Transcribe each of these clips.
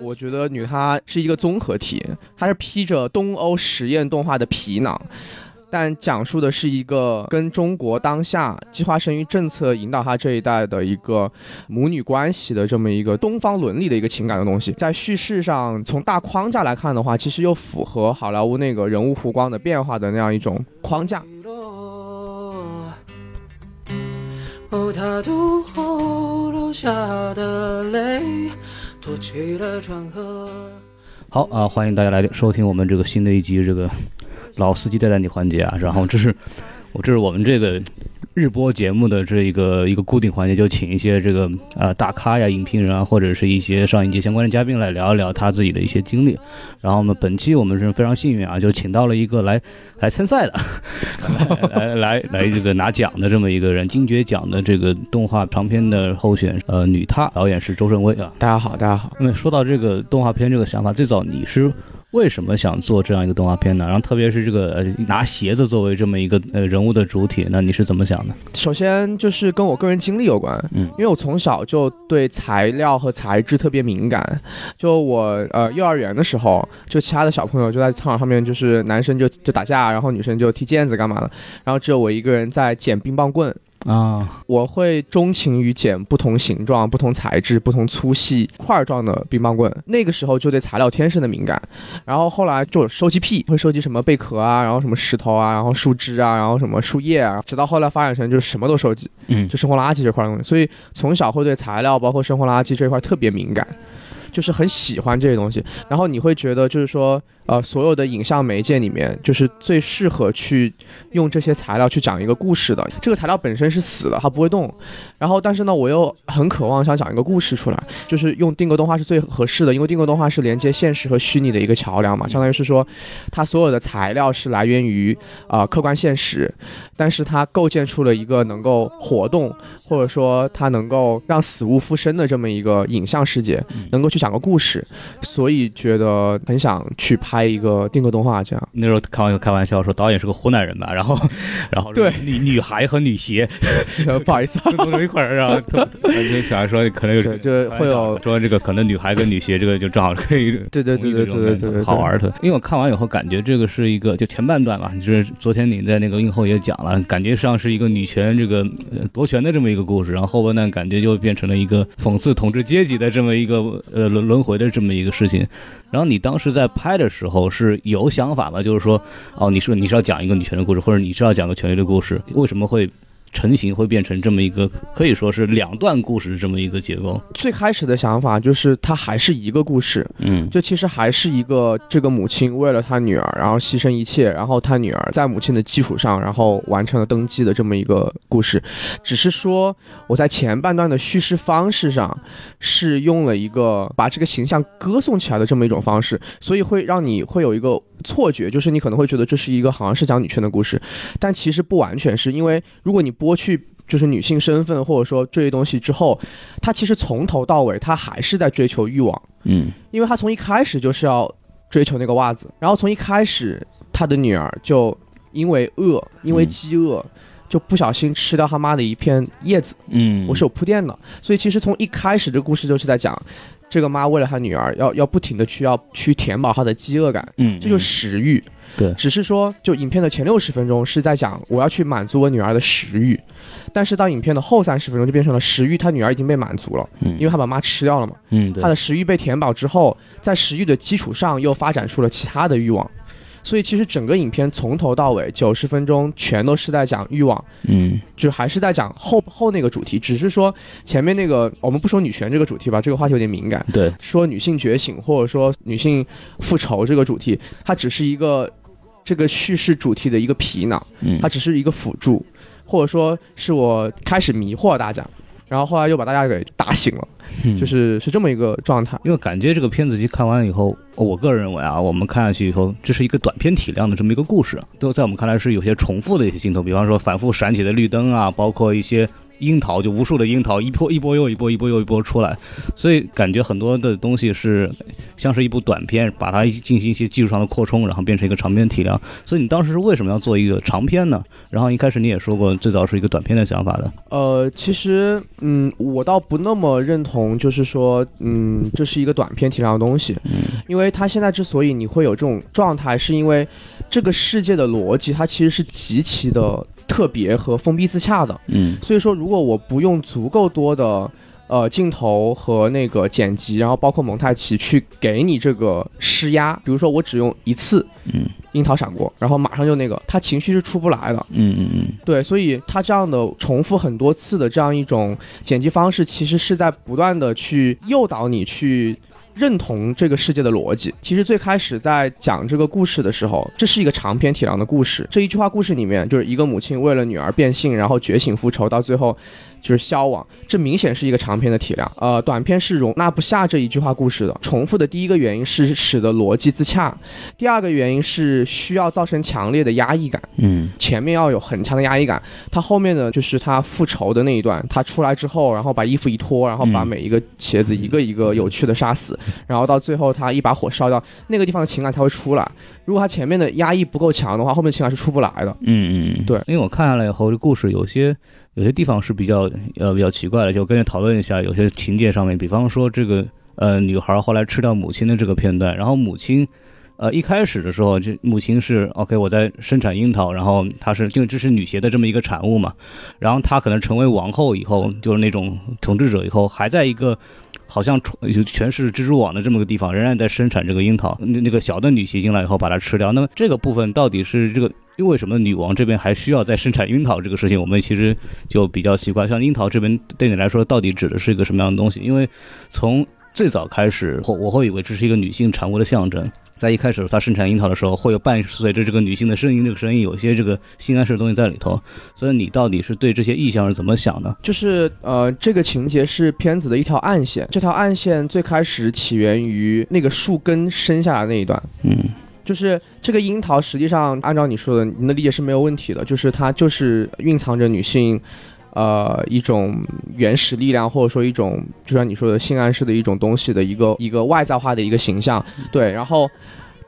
我觉得女她是一个综合体，她是披着东欧实验动画的皮囊。但讲述的是一个跟中国当下计划生育政策引导她这一代的一个母女关系的这么一个东方伦理的一个情感的东西，在叙事上从大框架来看的话，其实又符合好莱坞那个人物弧光的变化的那样一种框架。坐起了船河好啊，欢迎大家来收听我们这个新的一集这个。老司机带带你环节啊，然后这是我这是我们这个日播节目的这一个一个固定环节，就请一些这个呃大咖呀、影评人啊，或者是一些上影节相关的嘉宾来聊一聊他自己的一些经历。然后呢，本期我们是非常幸运啊，就请到了一个来来参赛的，来来来这个拿奖的这么一个人，金爵奖的这个动画长片的候选呃女她导演是周胜威啊。大家好，大家好。那么说到这个动画片这个想法，最早你是？为什么想做这样一个动画片呢？然后特别是这个拿鞋子作为这么一个呃人物的主体，那你是怎么想的？首先就是跟我个人经历有关，嗯，因为我从小就对材料和材质特别敏感。就我呃幼儿园的时候，就其他的小朋友就在操场上面，就是男生就就打架，然后女生就踢毽子干嘛的，然后只有我一个人在捡冰棒棍。啊，我会钟情于捡不同形状、不同材质、不同粗细块状的冰棒棍。那个时候就对材料天生的敏感，然后后来就收集癖，会收集什么贝壳啊，然后什么石头啊，然后树枝啊，然后什么树叶啊，直到后来发展成就是什么都收集，嗯，就生活垃圾这块东西。所以从小会对材料，包括生活垃圾这块特别敏感，就是很喜欢这些东西。然后你会觉得就是说。呃，所有的影像媒介里面，就是最适合去用这些材料去讲一个故事的。这个材料本身是死的，它不会动。然后，但是呢，我又很渴望想讲一个故事出来，就是用定格动画是最合适的，因为定格动画是连接现实和虚拟的一个桥梁嘛。相当于是说，它所有的材料是来源于啊客观现实，但是它构建出了一个能够活动，或者说它能够让死物复生的这么一个影像世界，能够去讲个故事。所以觉得很想去拍。一个定格动画，这样那时候开玩笑开玩笑说导演是个湖南人吧，然后 然后对女女孩和女鞋，不好意思，弄成一块儿，然后就想说可能有就会有说这个可能女孩跟女鞋这个就正好可以 对对对对对对对好玩的，因为我看完以后感觉这个是一个就前半段嘛，就是昨天你在那个映后也讲了，感觉上是一个女权这个夺权的这么一个故事，然后后半段感觉就变成了一个讽刺统治阶级的这么一个呃轮轮回的这么一个事情。然后你当时在拍的时候是有想法吗？就是说，哦，你是你是要讲一个女权的故事，或者你是要讲个权力的故事？为什么会？成型会变成这么一个可以说是两段故事这么一个结构。最开始的想法就是它还是一个故事，嗯，就其实还是一个这个母亲为了她女儿，然后牺牲一切，然后她女儿在母亲的基础上，然后完成了登基的这么一个故事。只是说我在前半段的叙事方式上是用了一个把这个形象歌颂起来的这么一种方式，所以会让你会有一个错觉，就是你可能会觉得这是一个好像是讲女权的故事，但其实不完全是因为如果你不剥去就是女性身份或者说这些东西之后，他其实从头到尾他还是在追求欲望，嗯，因为他从一开始就是要追求那个袜子，然后从一开始他的女儿就因为饿，因为饥饿，就不小心吃掉他妈的一片叶子，嗯，我是有铺垫的，所以其实从一开始这故事就是在讲这个妈为了她女儿要要不停的去要去填饱她的饥饿感，嗯，这就是食欲。对，只是说，就影片的前六十分钟是在讲我要去满足我女儿的食欲，但是到影片的后三十分钟就变成了食欲，她女儿已经被满足了，嗯，因为她把妈吃掉了嘛，嗯，她的食欲被填饱之后，在食欲的基础上又发展出了其他的欲望，所以其实整个影片从头到尾九十分钟全都是在讲欲望，嗯，就还是在讲后后那个主题，只是说前面那个我们不说女权这个主题吧，这个话题有点敏感，对，说女性觉醒或者说女性复仇这个主题，它只是一个。这个叙事主题的一个皮囊，它只是一个辅助，或者说是我开始迷惑大家，然后后来又把大家给打醒了，就是是这么一个状态。因为感觉这个片子一看完以后，我个人认为啊，我们看下去以后，这是一个短片体量的这么一个故事，都在我们看来是有些重复的一些镜头，比方说反复闪起的绿灯啊，包括一些樱桃，就无数的樱桃，一波一波又一波，一波又一波出来，所以感觉很多的东西是像是一部短片，把它进行一些技术上的扩充，然后变成一个长篇体量。所以你当时是为什么要做一个长篇呢？然后一开始你也说过，最早是一个短片的想法的。呃，其实，嗯，我倒不那么认同，就是说，嗯，这是一个短篇体量的东西，嗯，因为它现在之所以你会有这种状态，是因为这个世界的逻辑它其实是极其的。特别和封闭自洽的，嗯，所以说如果我不用足够多的呃镜头和那个剪辑，然后包括蒙太奇去给你这个施压，比如说我只用一次，嗯，樱桃闪过，然后马上就那个，他情绪是出不来的，嗯嗯嗯，对，所以他这样的重复很多次的这样一种剪辑方式，其实是在不断的去诱导你去。认同这个世界的逻辑。其实最开始在讲这个故事的时候，这是一个长篇体量的故事。这一句话故事里面，就是一个母亲为了女儿变性，然后觉醒复仇，到最后。就是消亡，这明显是一个长篇的体量，呃，短篇是容纳不下这一句话故事的。重复的第一个原因是使得逻辑自洽，第二个原因是需要造成强烈的压抑感。嗯，前面要有很强的压抑感，他后面呢就是他复仇的那一段，他出来之后，然后把衣服一脱，然后把每一个茄子一个一个有趣的杀死，然后到最后他一把火烧掉那个地方的情感才会出来。如果他前面的压抑不够强的话，后面情感是出不来的。嗯嗯，对，因为我看下来以后，这故事有些。有些地方是比较呃比较奇怪的，就跟着讨论一下。有些情节上面，比方说这个呃女孩后来吃掉母亲的这个片段，然后母亲呃一开始的时候，就母亲是 OK 我在生产樱桃，然后她是因为这是女鞋的这么一个产物嘛，然后她可能成为王后以后，就是那种统治者以后，还在一个好像全全是蜘蛛网的这么个地方，仍然在生产这个樱桃。那那个小的女鞋进来以后把它吃掉，那么这个部分到底是这个？因为什么女王这边还需要再生产樱桃这个事情，我们其实就比较奇怪。像樱桃这边对你来说，到底指的是一个什么样的东西？因为从最早开始，我我会以为这是一个女性产物的象征。在一开始她生产樱桃的时候，会有伴随着这个女性的声音，这个声音有些这个性暗示的东西在里头。所以你到底是对这些意象是怎么想的？就是呃，这个情节是片子的一条暗线。这条暗线最开始起源于那个树根生下来那一段。嗯。就是这个樱桃，实际上按照你说的，你的理解是没有问题的。就是它就是蕴藏着女性，呃，一种原始力量，或者说一种，就像你说的性暗示的一种东西的一个一个外在化的一个形象。对，然后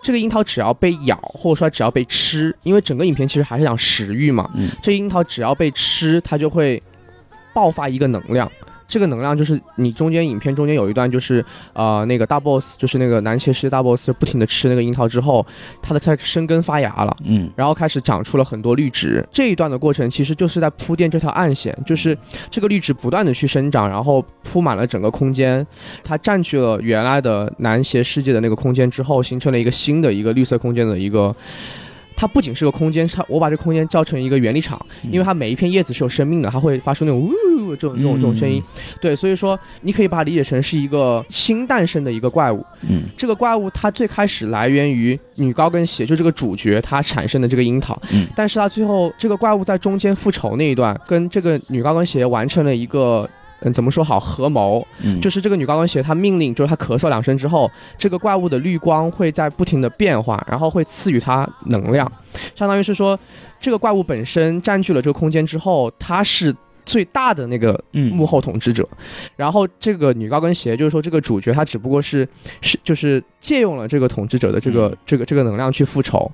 这个樱桃只要被咬，或者说只要被吃，因为整个影片其实还是讲食欲嘛。这樱桃只要被吃，它就会爆发一个能量。这个能量就是你中间影片中间有一段就是呃那个大 boss 就是那个男骑士大 boss 不停的吃那个樱桃之后，它的它生根发芽了，嗯，然后开始长出了很多绿植。这一段的过程其实就是在铺垫这条暗线，就是这个绿植不断的去生长，然后铺满了整个空间，它占据了原来的南邪世界的那个空间之后，形成了一个新的一个绿色空间的一个。它不仅是个空间，它我把这空间叫成一个原理场，因为它每一片叶子是有生命的，它会发出那种呜这种这种这种声音，对，所以说你可以把它理解成是一个新诞生的一个怪物。嗯，这个怪物它最开始来源于女高跟鞋，就这个主角它产生的这个樱桃。嗯，但是它最后这个怪物在中间复仇那一段，跟这个女高跟鞋完成了一个。嗯，怎么说好合谋？嗯，就是这个女高跟鞋，她命令，就是她咳嗽两声之后，这个怪物的绿光会在不停的变化，然后会赐予它能量，相当于是说，这个怪物本身占据了这个空间之后，它是。最大的那个幕后统治者，然后这个女高跟鞋就是说这个主角她只不过是是就是借用了这个统治者的这个这个这个能量去复仇，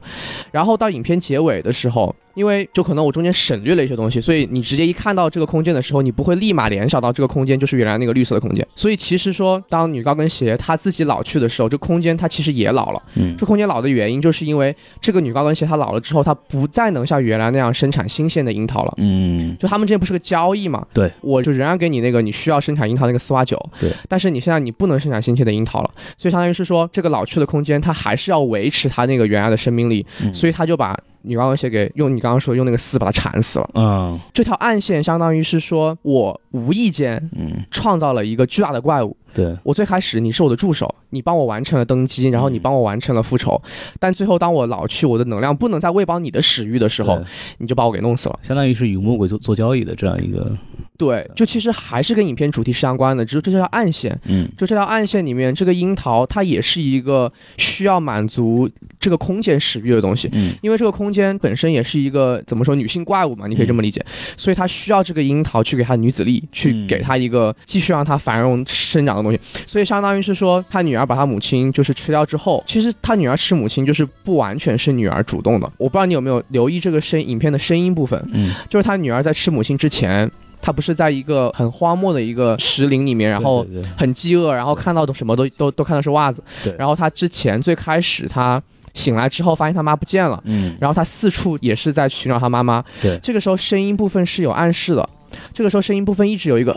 然后到影片结尾的时候，因为就可能我中间省略了一些东西，所以你直接一看到这个空间的时候，你不会立马联想到这个空间就是原来那个绿色的空间。所以其实说当女高跟鞋它自己老去的时候，这空间它其实也老了。嗯，这空间老的原因就是因为这个女高跟鞋它老了之后，它不再能像原来那样生产新鲜的樱桃了。嗯，就他们之间不是个交。易嘛，对，我就仍然给你那个你需要生产樱桃那个丝袜酒，对，但是你现在你不能生产新鲜的樱桃了，所以相当于是说这个老去的空间它还是要维持它那个原来的生命力，所以它就把女高跟鞋给用你刚刚说用那个丝把它缠死了，嗯，这条暗线相当于是说我无意间嗯。创造了一个巨大的怪物，对。我最开始你是我的助手，你帮我完成了登基，然后你帮我完成了复仇，但最后当我老去，我的能量不能再喂饱你的食欲的时候，你就把我给弄死了，相当于是与魔鬼做做交易的这样一个。对，就其实还是跟影片主题是相关的，只是这条暗线，嗯，就这条暗线里面，这个樱桃它也是一个需要满足这个空间食欲的东西，嗯，因为这个空间本身也是一个怎么说女性怪物嘛，你可以这么理解，所以它需要这个樱桃去给它女子力，去给它一个继续让它繁荣生长的东西，所以相当于是说，他女儿把他母亲就是吃掉之后，其实他女儿吃母亲就是不完全是女儿主动的，我不知道你有没有留意这个声影片的声音部分，嗯，就是他女儿在吃母亲之前。他不是在一个很荒漠的一个石林里面，然后很饥饿，然后看到的什么都都都看到是袜子。对。然后他之前最开始他醒来之后发现他妈不见了，嗯。然后他四处也是在寻找他妈妈。对。这个时候声音部分是有暗示的，这个时候声音部分一直有一个。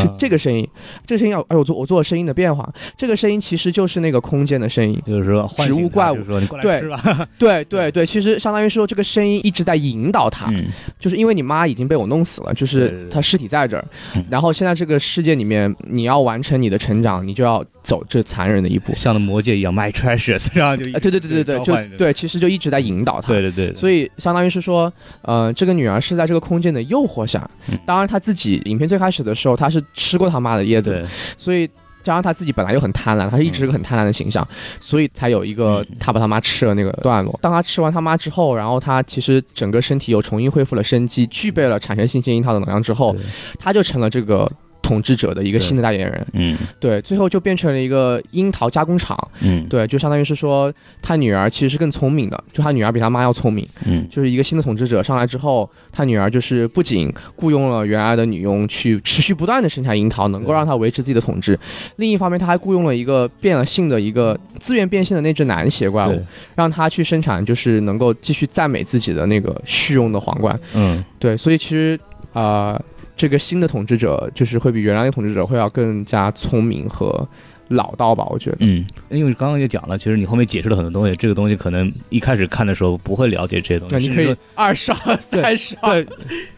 就这个声音，这个声音要哎，我做我做声音的变化，这个声音其实就是那个空间的声音，就是说植物怪物，对 对对对，其实相当于说这个声音一直在引导他，就是因为你妈已经被我弄死了，就是她尸体在这儿，然后现在这个世界里面你要完成你的成长，你就要走这残忍的一步，像那魔戒一样，my treasures，然后就对对对对对，就对，其实就一直在引导他，对对对，所以相当于是说，呃，这个女儿是在这个空间的诱惑下，当然她自己影片最开始的时候，她是吃过他妈的叶子，所以加上他自己本来就很贪婪，他是一直是个很贪婪的形象，所以才有一个他把他妈吃了那个段落。当他吃完他妈之后，然后他其实整个身体又重新恢复了生机，具备了产生新鲜樱桃的能量之后，他就成了这个。统治者的一个新的代言人，嗯，对，最后就变成了一个樱桃加工厂，嗯，对，就相当于是说他女儿其实是更聪明的，就他女儿比他妈要聪明，嗯，就是一个新的统治者上来之后，他女儿就是不仅雇佣了原来的女佣去持续不断的生产樱桃，能够让他维持自己的统治，另一方面他还雇佣了一个变了性的一个自愿变性的那只男邪怪物，让他去生产，就是能够继续赞美自己的那个虚荣的皇冠，嗯，对，所以其实啊。这个新的统治者就是会比原来的统治者会要更加聪明和。老道吧，我觉得。嗯，因为刚刚也讲了，其实你后面解释了很多东西，这个东西可能一开始看的时候不会了解这些东西。你可以二刷、三刷，对，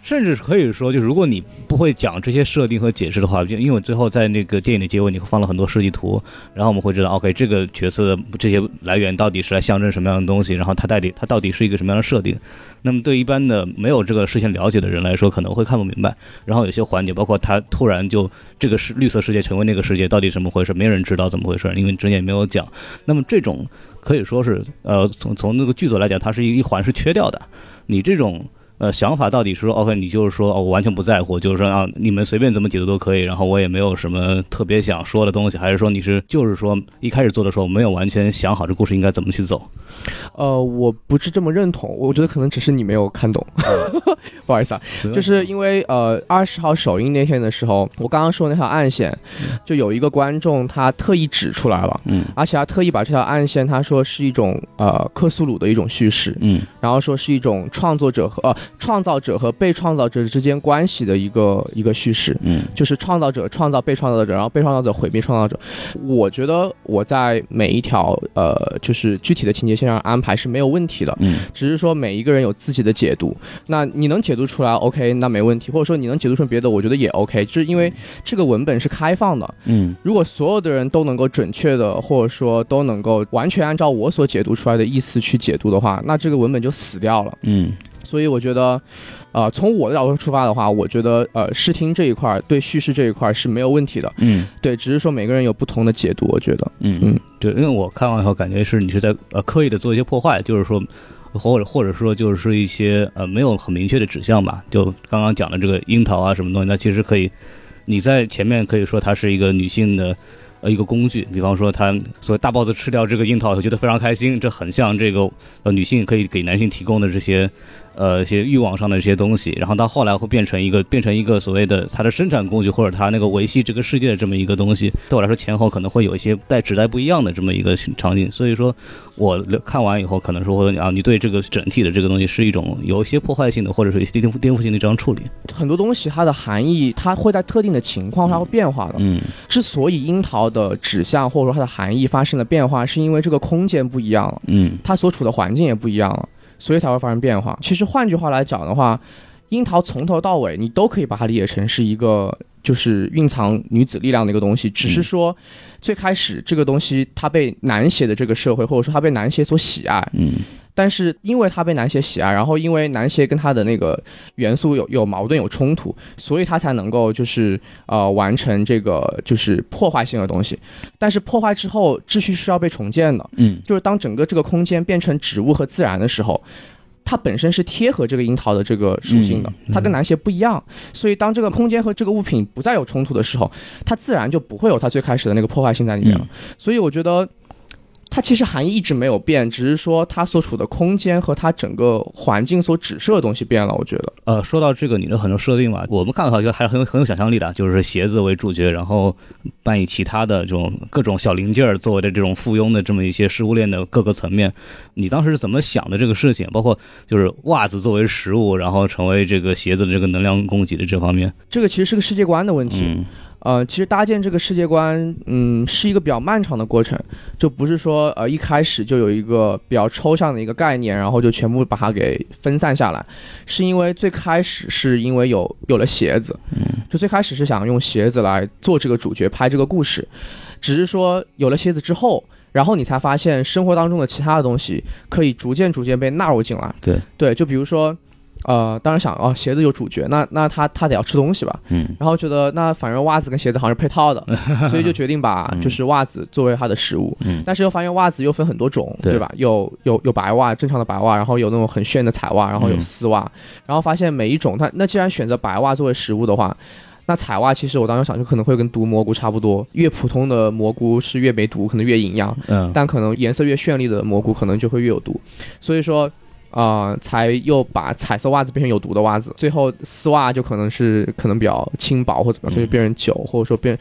甚至可以说，就是如果你不会讲这些设定和解释的话，就因为我最后在那个电影的结尾，你会放了很多设计图，然后我们会知道，OK，这个角色的这些来源到底是来象征什么样的东西，然后它到底它到底是一个什么样的设定。那么对一般的没有这个事先了解的人来说，可能会看不明白。然后有些环节，包括他突然就这个是绿色世界成为那个世界，到底怎么回事？没人。知道怎么回事，因为之前也没有讲。那么这种可以说是，呃，从从那个剧组来讲，它是一一环是缺掉的。你这种。呃，想法到底是说，OK，你就是说，哦，我完全不在乎，就是说啊，你们随便怎么解读都可以，然后我也没有什么特别想说的东西，还是说你是就是说一开始做的时候没有完全想好这故事应该怎么去走？呃，我不是这么认同，我觉得可能只是你没有看懂，不好意思啊，就是因为呃二十号首映那天的时候，我刚刚说那条暗线，就有一个观众他特意指出来了，嗯，而且他特意把这条暗线他说是一种呃克苏鲁的一种叙事，嗯，然后说是一种创作者和呃。创造者和被创造者之间关系的一个一个叙事，嗯，就是创造者创造被创造者，然后被创造者毁灭创造者。我觉得我在每一条呃，就是具体的情节线上安排是没有问题的，嗯，只是说每一个人有自己的解读。那你能解读出来，OK，那没问题；或者说你能解读出别的，我觉得也 OK。就是因为这个文本是开放的，嗯，如果所有的人都能够准确的，或者说都能够完全按照我所解读出来的意思去解读的话，那这个文本就死掉了，嗯。所以我觉得，呃，从我的角度出发的话，我觉得，呃，视听这一块对叙事这一块是没有问题的。嗯，对，只是说每个人有不同的解读。我觉得，嗯嗯，对，因为我看完以后感觉是你是在呃刻意的做一些破坏，就是说，或者或者说就是一些呃没有很明确的指向吧。就刚刚讲的这个樱桃啊什么东西，那其实可以你在前面可以说它是一个女性的。呃，一个工具，比方说，他所谓大 boss 吃掉这个樱桃，我觉得非常开心，这很像这个呃女性可以给男性提供的这些。呃，一些欲望上的这些东西，然后到后来会变成一个变成一个所谓的它的生产工具，或者它那个维系这个世界的这么一个东西。对我来说，前后可能会有一些带指代不一样的这么一个场景。所以说，我看完以后，可能说啊，你对这个整体的这个东西是一种有一些破坏性的，或者是一些颠覆颠覆性的这样处理。很多东西它的含义，它会在特定的情况下会变化的。嗯，之所以樱桃的指向或者说它的含义发生了变化，是因为这个空间不一样了。嗯，它所处的环境也不一样了。所以才会发生变化。其实换句话来讲的话，樱桃从头到尾你都可以把它理解成是一个。就是蕴藏女子力量的一个东西，只是说最开始这个东西它被男鞋的这个社会，或者说它被男鞋所喜爱，嗯但是因为它被男鞋喜爱，然后因为男鞋跟它的那个元素有有矛盾有冲突，所以它才能够就是呃完成这个就是破坏性的东西。但是破坏之后，秩序是要被重建的，嗯就是当整个这个空间变成植物和自然的时候。它本身是贴合这个樱桃的这个属性的，嗯它跟男鞋不一样，所以当这个空间和这个物品不再有冲突的时候，它自然就不会有它最开始的那个破坏性在里面了。所以我觉得它其实含义一直没有变，只是说它所处的空间和它整个环境所指涉的东西变了。我觉得，呃，说到这个你的很多设定嘛，我们看到好像还是很有很有想象力的，就是鞋子为主角，然后扮演其他的这种各种小零件儿作为的这种附庸的这么一些食物链的各个层面。你当时是怎么想的这个事情？包括就是袜子作为食物，然后成为这个鞋子的这个能量供给的这方面。这个其实是个世界观的问题。嗯呃，其实搭建这个世界观，嗯，是一个比较漫长的过程，就不是说呃一开始就有一个比较抽象的一个概念，然后就全部把它给分散下来，是因为最开始是因为有有了鞋子，嗯就最开始是想用鞋子来做这个主角，拍这个故事，只是说有了鞋子之后。然后你才发现生活当中的其他的东西可以逐渐逐渐被纳入进来。对对，就比如说，呃，当然想哦，鞋子有主角，那那他他得要吃东西吧？嗯然后觉得那反正袜子跟鞋子好像是配套的，所以就决定把 嗯就是袜子作为他的食物。嗯但是又发现袜子又分很多种，对对吧？有有有白袜，正常的白袜，然后有那种很炫的彩袜，然后有嗯丝袜，然后发现每一种它那既然选择白袜作为食物的话。那彩袜其实我当时想就可能会跟毒蘑菇差不多，越普通的蘑菇是越没毒，可能越营养，嗯但可能颜色越绚丽的蘑菇可能就会越有毒，所以说，啊，才又把彩色袜子变成有毒的袜子，最后丝袜就可能是可能比较轻薄或怎么样，所以变成酒，或者说变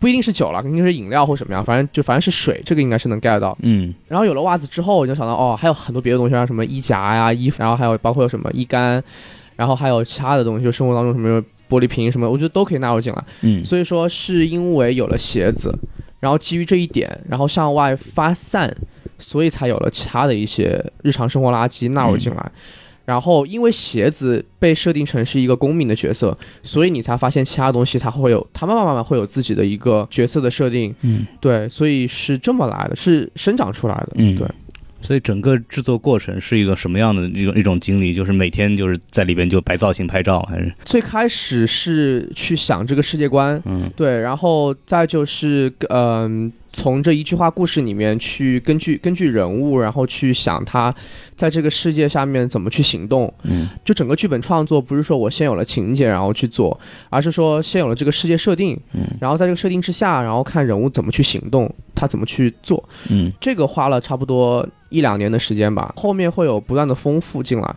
不一定是酒了，肯定是饮料或什么样，反正就反正是水，这个应该是能 get 到。嗯然后有了袜子之后，我就想到哦，还有很多别的东西，像什么衣夹呀、衣服，然后还有包括有什么衣杆，然后还有其他的东西，就生活当中什么玻璃瓶什么，我觉得都可以纳入进来。嗯所以说是因为有了鞋子，然后基于这一点，然后向外发散，所以才有了其他的一些日常生活垃圾纳入进来。然后因为鞋子被设定成是一个公民的角色，所以你才发现其他东西它会有，它慢慢慢慢会有自己的一个角色的设定。嗯对，所以是这么来的，是生长出来的。嗯对。所以整个制作过程是一个什么样的一种一种经历？就是每天就是在里边就摆造型拍照，还是最开始是去想这个世界观，嗯对，然后再就是嗯、从这一句话故事里面去根据根据人物，然后去想他在这个世界下面怎么去行动。嗯就整个剧本创作不是说我先有了情节然后去做，而是说先有了这个世界设定，嗯然后在这个设定之下，然后看人物怎么去行动，他怎么去做。嗯这个花了差不多一两年的时间吧，后面会有不断的丰富进来。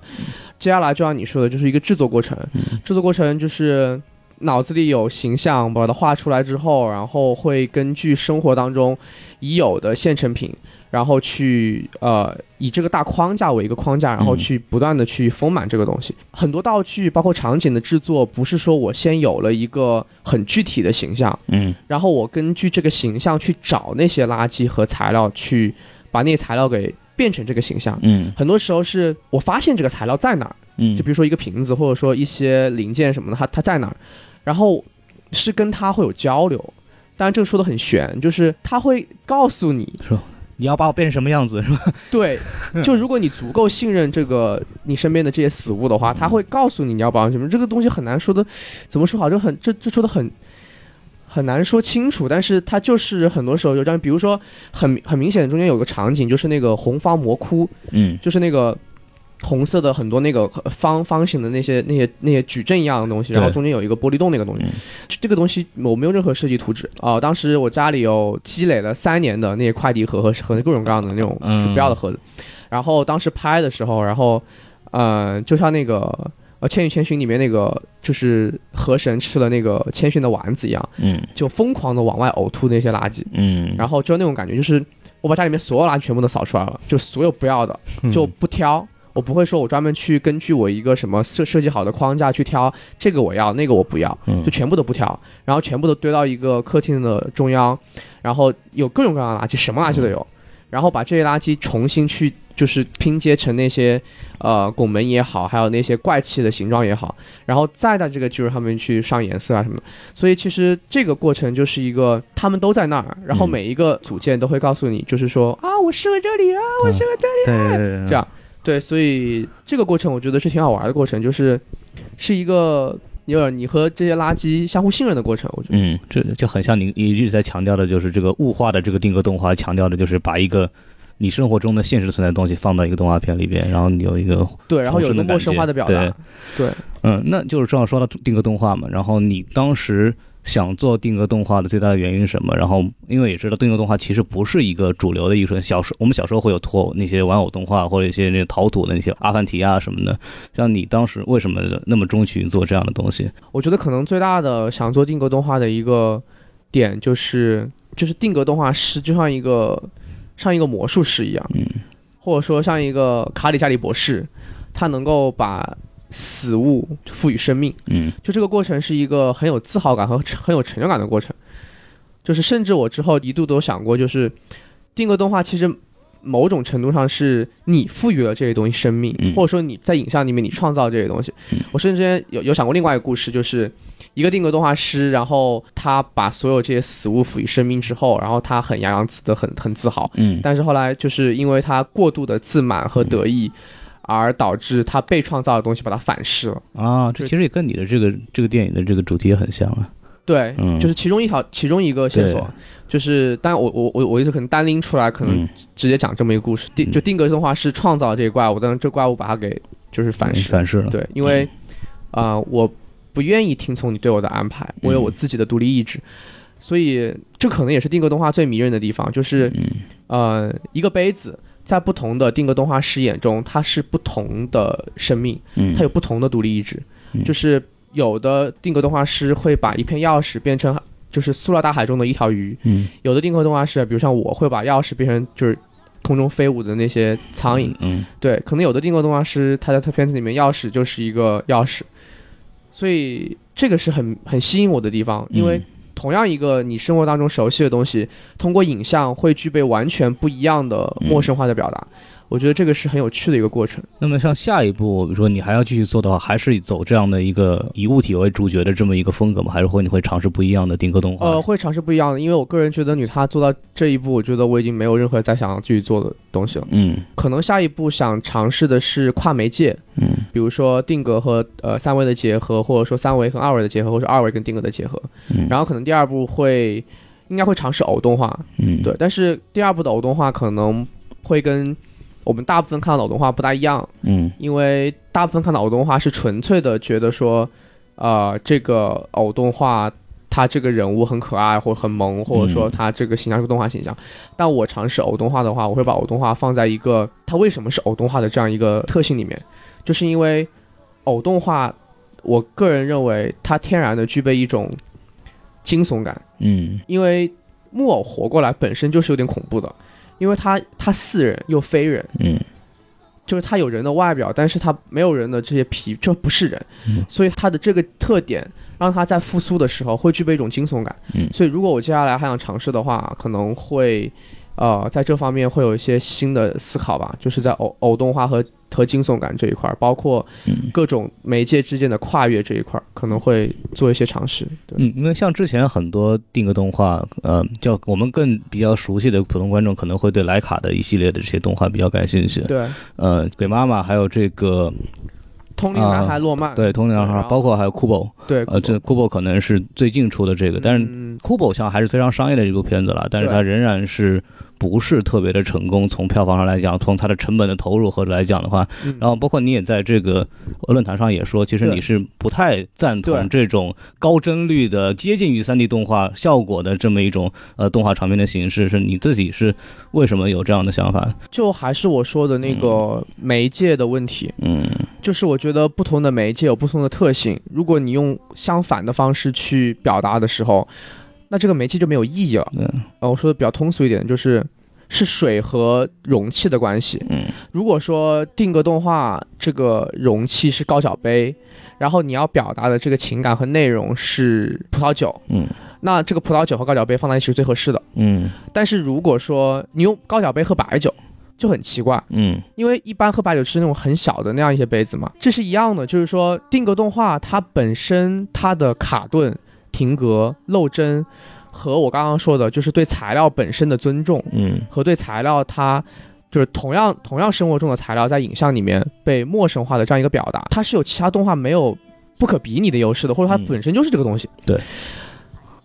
接下来就像你说的，就是一个制作过程，制作过程就是脑子里有形象，把它画出来之后，然后会根据生活当中已有的现成品，然后去呃以这个大框架为一个框架，然后嗯去不断的去丰满这个东西。很多道具包括场景的制作，不是说我先有了一个很具体的形象，嗯然后我根据这个形象去找那些垃圾和材料，去把那些材料给变成这个形象。嗯很多时候是我发现这个材料在哪儿，嗯，就比如说一个瓶子，或者说一些零件什么的，它它在哪儿，然后是跟他会有交流。当然这个说的很玄，就是他会告诉你，你要把我变成什么样子是吧？对，就如果你足够信任这个你身边的这些死物的话，他会告诉你你要保养什么。这个东西很难说的，怎么说好，就很这这说的很很难说清楚，但是它就是很多时候就这样。比如说很很明显，中间有个场景，就是那个红方魔窟，嗯就是那个红色的很多那个方方形的那些那些那些矩阵一样的东西，然后中间有一个玻璃洞那个东西。嗯。这这个东西我没有任何设计图纸。啊、当时我家里有积累了三年的那些快递盒和和各种各样的那种嗯。鼠标的盒子，然后当时拍的时候，然后呃，就像那个。呃，《千与千寻》里面那个就是河神吃了那个千寻的丸子一样，嗯。就疯狂的往外呕吐那些垃圾，嗯，然后就那种感觉，就是我把家里面所有垃圾全部都扫出来了，就所有不要的，嗯。就不挑。我不会说，我专门去根据我一个什么设设计好的框架去挑这个我要，那个我不要，嗯。就全部都不挑，然后全部都堆到一个客厅的中央，然后有各种各样的垃圾，什么垃圾都有，然后把这些垃圾重新去就是拼接成那些呃拱门也好，还有那些怪气的形状也好，然后再在这个基础上面去上颜色啊什么的。所以其实这个过程就是一个他们都在那儿，然后每一个组件都会告诉你，就是说啊，我适合这里啊，我适合这里，这样对，所以这个过程我觉得是挺好玩的过程，就是是一个。有点你和这些垃圾相互信任的过程，我觉得，嗯，这就很像你一直在强调的，就是这个物化的这个定格动画，强调的就是把一个你生活中的现实存在的东西放到一个动画片里边，然后你有一个对，然后有一个陌生化的表达，对，嗯，那就是正好说到定格动画嘛，然后你当时。想做定格动画的最大的原因是什么？然后因为也知道定格动画其实不是一个主流的艺术。小时候我们小时候会有拖那些玩偶动画或者一些那陶土的那些阿凡提啊什么的。像你当时为什么那么钟情做这样的东西？我觉得可能最大的想做定格动画的一个点就是就是定格动画师就像一个像一个魔术师一样，嗯，或者说像一个卡里加里博士，他能够把。死物赋予生命，嗯，就这个过程是一个很有自豪感和很有成就感的过程。就是甚至我之后一度都想过，就是定格动画其实某种程度上是你赋予了这些东西生命，或者说你在影像里面你创造这些东西。我甚至有有想过另外一个故事，就是一个定格动画师，然后他把所有这些死物赋予生命之后，然后他很洋洋自得，很很自豪，嗯，但是后来就是因为他过度的自满和得意。而导致他被创造的东西把它反噬了啊！这其实也跟你的这个这个电影的这个主题也很像啊。对，就是其中一条，其中一个线索，就是当然我我我我意思可能单拎出来，可能直接讲这么一个故事。定就定格动画是创造这个怪物，但是这怪物把它给就是反噬反噬了。对，因为啊，我不愿意听从你对我的安排，我有我自己的独立意志，所以这可能也是定格动画最迷人的地方，就是呃一个杯子。在不同的定格动画师眼中，它是不同的生命，它有不同的独立意志。就是有的定格动画师会把一片钥匙变成就是塑料大海中的一条鱼，有的定格动画师，比如像我会把钥匙变成就是空中飞舞的那些苍蝇。嗯，对，可能有的定格动画师他在他片子里面钥匙就是一个钥匙，所以这个是很很吸引我的地方，因为。同样一个你生活当中熟悉的东西，通过影像会具备完全不一样的陌生化的表达。我觉得这个是很有趣的一个过程。那么像下一步，比如说你还要继续做的话，还是走这样的一个以物体为主角的这么一个风格吗？还是会你会尝试不一样的定格动画？呃，会尝试不一样的，因为我个人觉得女她做到这一步，我觉得我已经没有任何再想要继续做的东西了。嗯，可能下一步想尝试的是跨媒介，嗯，比如说定格和呃三维的结合，或者说三维和二维的结合，或者二维跟定格的结合。嗯，然后可能第二步会应该会尝试偶动画。嗯，对，但是第二步的偶动画可能会跟我们大部分看到的偶动画不大一样，嗯，因为大部分看到偶动画是纯粹的觉得说，呃，这个偶动画它这个人物很可爱或很萌，或者说它这个形象是动画形象。但我尝试偶动画的话，我会把偶动画放在一个它为什么是偶动画的这样一个特性里面，就是因为偶动画，我个人认为它天然的具备一种惊悚感，嗯，因为木偶活过来本身就是有点恐怖的。因为他他似人又非人，嗯，就是他有人的外表，但是他没有人的这些皮，这不是人，所以他的这个特点让他在复苏的时候会具备一种惊悚感，嗯，所以如果我接下来还想尝试的话，可能会，呃，在这方面会有一些新的思考吧，就是在偶偶动画和。和惊悚感这一块，包括各种媒介之间的跨越这一块，可能会做一些尝试。嗯，因为像之前很多定格动画，呃，叫我们更比较熟悉的普通观众，可能会对莱卡的一系列的这些动画比较感兴趣。对，呃，鬼妈妈还有这个通灵男孩洛曼，对，通灵男孩，包括还有酷宝，对，呃，这酷宝可能是最近出的这个，但是库宝像还是非常商业的一部片子了，但是它仍然是。不是特别的成功，从票房上来讲，从它的成本的投入和来讲的话，然后包括你也在这个论坛上也说，其实你是不太赞同这种高帧率的接近于 3D 动画效果的这么一种呃动画长片的形式，是你自己是为什么有这样的想法？就还是我说的那个媒介的问题，嗯，就是我觉得不同的媒介有不同的特性，如果你用相反的方式去表达的时候。那这个煤气就没有意义了。嗯，呃，我说的比较通俗一点，就是是水和容器的关系。嗯，如果说定格动画这个容器是高脚杯，然后你要表达的这个情感和内容是葡萄酒，嗯，那这个葡萄酒和高脚杯放在一起是最合适的。嗯，但是如果说你用高脚杯喝白酒，就很奇怪，嗯因为一般喝白酒是那种很小的那样一些杯子嘛，这是一样的，就是说定格动画它本身它的卡顿、停格、漏帧，和我刚刚说的，就是对材料本身的尊重嗯和对材料它。就是同样同样生活中的材料在影像里面被陌生化的这样一个表达，它是有其他动画没有不可比拟的优势的，或者它嗯本身就是这个东西。对。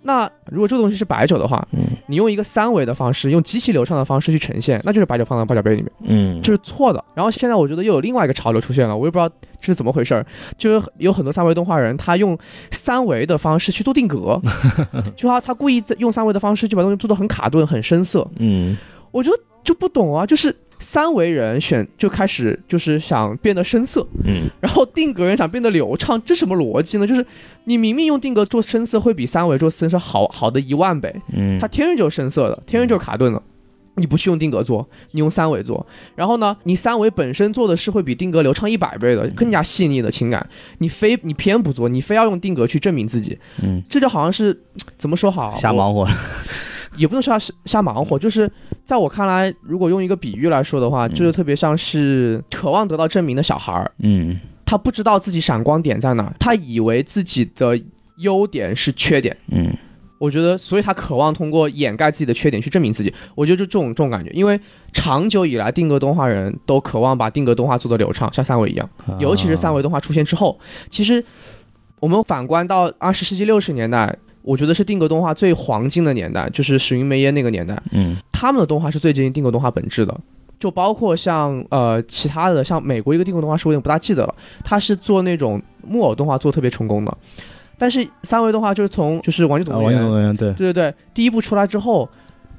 那如果这个东西是白酒的话，嗯你用一个三维的方式，用极其流畅的方式去呈现，那就是白酒放到八角杯里面。嗯，这是错的。然后现在我觉得又有另外一个潮流出现了，我也不知道这是怎么回事儿，就是有很多三维动画人，他用三维的方式去做定格，就他他故意在用三维的方式就把东西做的很卡顿、很生涩，嗯我就就不懂啊，就是。三维人选就开始就是想变得生涩，嗯然后定格人想变得流畅，这什么逻辑呢？就是你明明用定格做深色会比三维做深色好好的一万倍，嗯，他天生就是深色的，天生就是卡顿的。你不去用定格做，你用三维做，然后呢，你三维本身做的是会比定格流畅一百倍的，更加细腻的情感，你非你偏不做，你非要用定格去证明自己，嗯。这就好像是怎么说好？瞎忙活，也不能说瞎瞎忙活，就是在我看来，如果用一个比喻来说的话，就特别像是渴望得到证明的小孩儿，嗯。他不知道自己闪光点在哪，他以为自己的优点是缺点。嗯我觉得，所以他渴望通过掩盖自己的缺点去证明自己。我觉得就这种这种感觉，因为长久以来，定格动画人都渴望把定格动画做得流畅，像三维一样。啊尤其是三维动画出现之后，其实我们反观到二十世纪六十年代，我觉得是定格动画最黄金的年代，就是史云梅耶那个年代，嗯他们的动画是最接近定格动画本质的。就包括像呃其他的，像美国一个定格动画师，我有点不大记得了，他是做那种木偶动画做特别成功的，但是三维动画就是从就是《玩具总啊，动员》王总员对，对对对，第一部出来之后，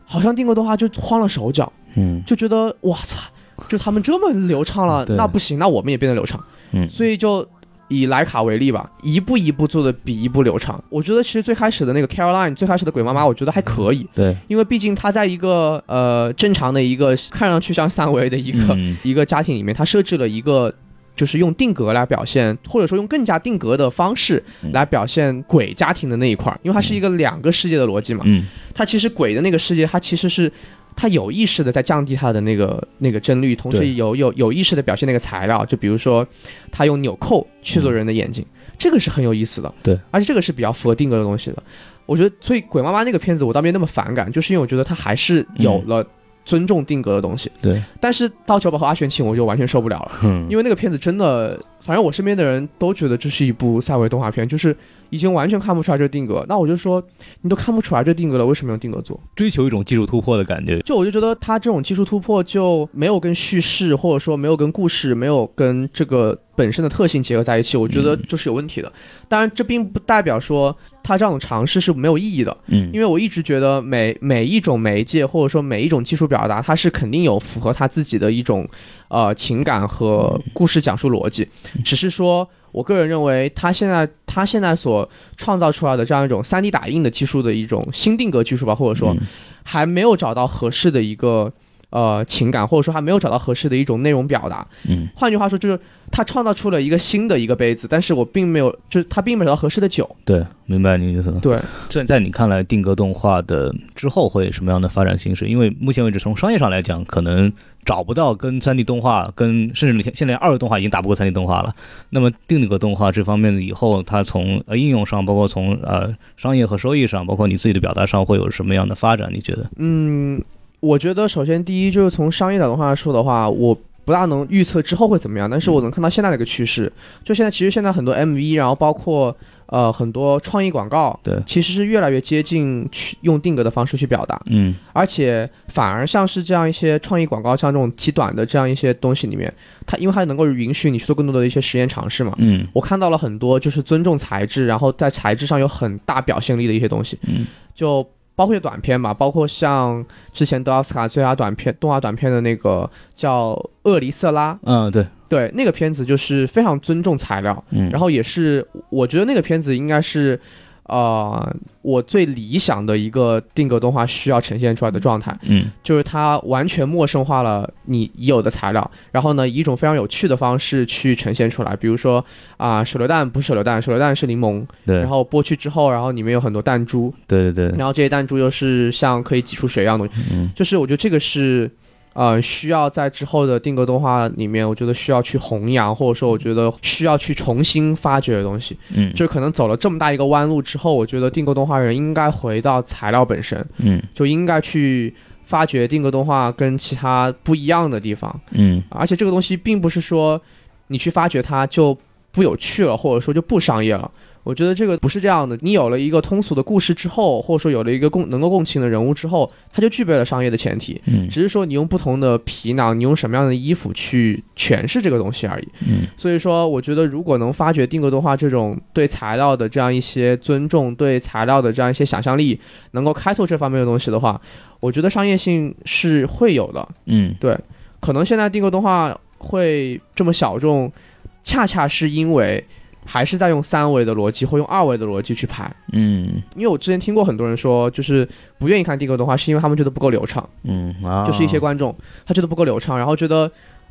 好像定格动画就慌了手脚，嗯就觉得哇操，就他们这么流畅了，对那不行，那我们也变得流畅。嗯所以就以莱卡为例吧，一步一步做的比一步流畅。我觉得其实最开始的那个 Caroline，最开始的鬼妈妈，我觉得还可以，对因为毕竟它在一个呃正常的一个看上去像三维的一个、嗯一个家庭里面，它设置了一个。就是用定格来表现，或者说用更加定格的方式嗯来表现鬼家庭的那一块儿，因为它是一个两个世界的逻辑嘛。嗯它其实鬼的那个世界，它其实是它有意识的在降低它的那个那个帧率，同时有有有意识的表现那个材料，就比如说它用纽扣去做人的眼睛，这个是很有意思的。对，而且这个是比较符合定格的东西的。我觉得，所以鬼妈妈那个片子我倒没那么反感，就是因为我觉得它还是有了尊重定格的东西。对，但是到九宝和阿玄庆我就完全受不了了。嗯因为那个片子真的，反正我身边的人都觉得这是一部赛维动画片，就是已经完全看不出来这定格。那我就说，你都看不出来这定格了，为什么用定格做？追求一种技术突破的感觉，就我就觉得他这种技术突破就没有跟叙事，或者说没有跟故事，没有跟这个本身的特性结合在一起，我觉得就是有问题的。当然，这并不代表说他这样的尝试是没有意义的，嗯。因为我一直觉得每每一种媒介或者说每一种技术表达，它是肯定有符合他自己的一种呃情感和故事讲述逻辑，只是说。我个人认为，他现在他现在所创造出来的这样一种 3D 打印的技术的一种新定格技术吧，或者说嗯。还没有找到合适的一个呃情感，或者说他没有找到合适的一种内容表达。嗯换句话说，就是他创造出了一个新的一个杯子，但是我并没有，就是他并没有找到合适的酒。对，明白你意思了。对，在在你看来，定格动画的之后会什么样的发展形式？因为目前为止，从商业上来讲，可能找不到跟三 D 动画，跟甚至你现在二维动画已经打不过三 D 动画了。那么定格动画这方面以后，它从呃应用上，包括从呃商业和收益上，包括你自己的表达上，会有什么样的发展？你觉得？嗯，我觉得首先第一就是从商业角度上来说的话，我不大能预测之后会怎么样，但是我能看到现在的一个趋势，就现在其实现在很多 MV，然后包括呃很多创意广告，对其实是越来越接近去用定格的方式去表达。嗯而且反而像是这样一些创意广告，像这种极短的这样一些东西里面，它因为它能够允许你去做更多的一些实验尝试嘛。嗯我看到了很多就是尊重材质，然后在材质上有很大表现力的一些东西，嗯就包括短片嘛，包括像之前得奥斯卡最佳短片动画短片的那个叫《厄里瑟拉》，嗯，对，对，那个片子就是非常尊重材料，嗯，然后也是我觉得那个片子应该是。呃，我最理想的一个定格动画需要呈现出来的状态，嗯。就是它完全陌生化了你已有的材料，然后呢，以一种非常有趣的方式去呈现出来。比如说啊、手榴弹不是手榴弹，手榴弹是柠檬，对。然后剥去之后，然后里面有很多弹珠，对对对，然后这些弹珠又是像可以挤出水一样的东西，嗯。就是我觉得这个是。呃，需要在之后的定格动画里面，我觉得需要去弘扬，或者说我觉得需要去重新发掘的东西。嗯，就可能走了这么大一个弯路之后，我觉得定格动画人应该回到材料本身，嗯，就应该去发掘定格动画跟其他不一样的地方。嗯，而且这个东西并不是说你去发掘它就不有趣了，或者说就不商业了。我觉得这个不是这样的。你有了一个通俗的故事之后，或者说有了一个共能够共情的人物之后，它就具备了商业的前提。嗯，只是说你用不同的皮囊，你用什么样的衣服去诠释这个东西而已。嗯，所以说，我觉得如果能发掘定格动画这种对材料的这样一些尊重，对材料的这样一些想象力，能够开拓这方面的东西的话，我觉得商业性是会有的。嗯，对，可能现在定格动画会这么小众，恰恰是因为。还是在用三维的逻辑或用二维的逻辑去拍，嗯，因为我之前听过很多人说，就是不愿意看定格动画，是因为他们觉得不够流畅，嗯啊，就是一些观众他觉得不够流畅，然后觉得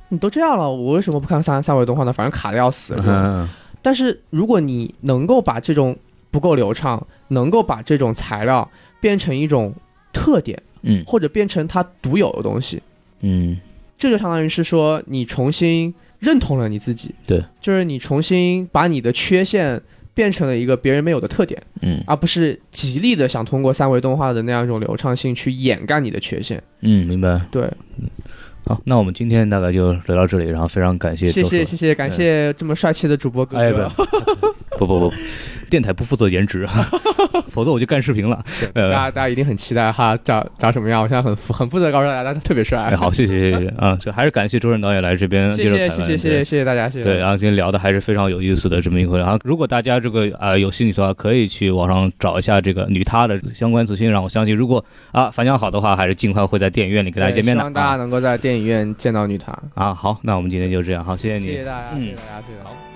你都这样了，我为什么不看三三维动画呢？反正卡的要死。嗯，但是如果你能够把这种不够流畅，能够把这种材料变成一种特点，嗯，或者变成它独有的东西，嗯，这就相当于是说你重新。认同了你自己，对，就是你重新把你的缺陷变成了一个别人没有的特点，嗯，而不是极力的想通过三维动画的那样一种流畅性去掩盖你的缺陷，嗯，明白，对，嗯，好，那我们今天大概就聊到这里，然后非常感谢，谢谢谢谢，感谢这么帅气的主播哥哥。哎、不 不不，电台不负责颜值，否则我就干视频了。呃、大家大家一定很期待哈，长长什么样？我现在很很负责告诉大家，他特别帅。哎、好，谢谢谢谢啊，就还是感谢周润导演来这边接受采访。谢谢谢谢谢谢大家，谢谢。对，然后今天聊的还是非常有意思的这么一回。然后如果大家这个啊、呃、有兴趣的话，可以去网上找一下这个女她的相关资讯。让我相信，如果啊反响好的话，还是尽快会在电影院里跟大家见面的。希望大家能够在电影、影院见到女团。啊，好，那我们今天就这样，好，谢谢你，谢谢大家，谢谢大家，谢谢。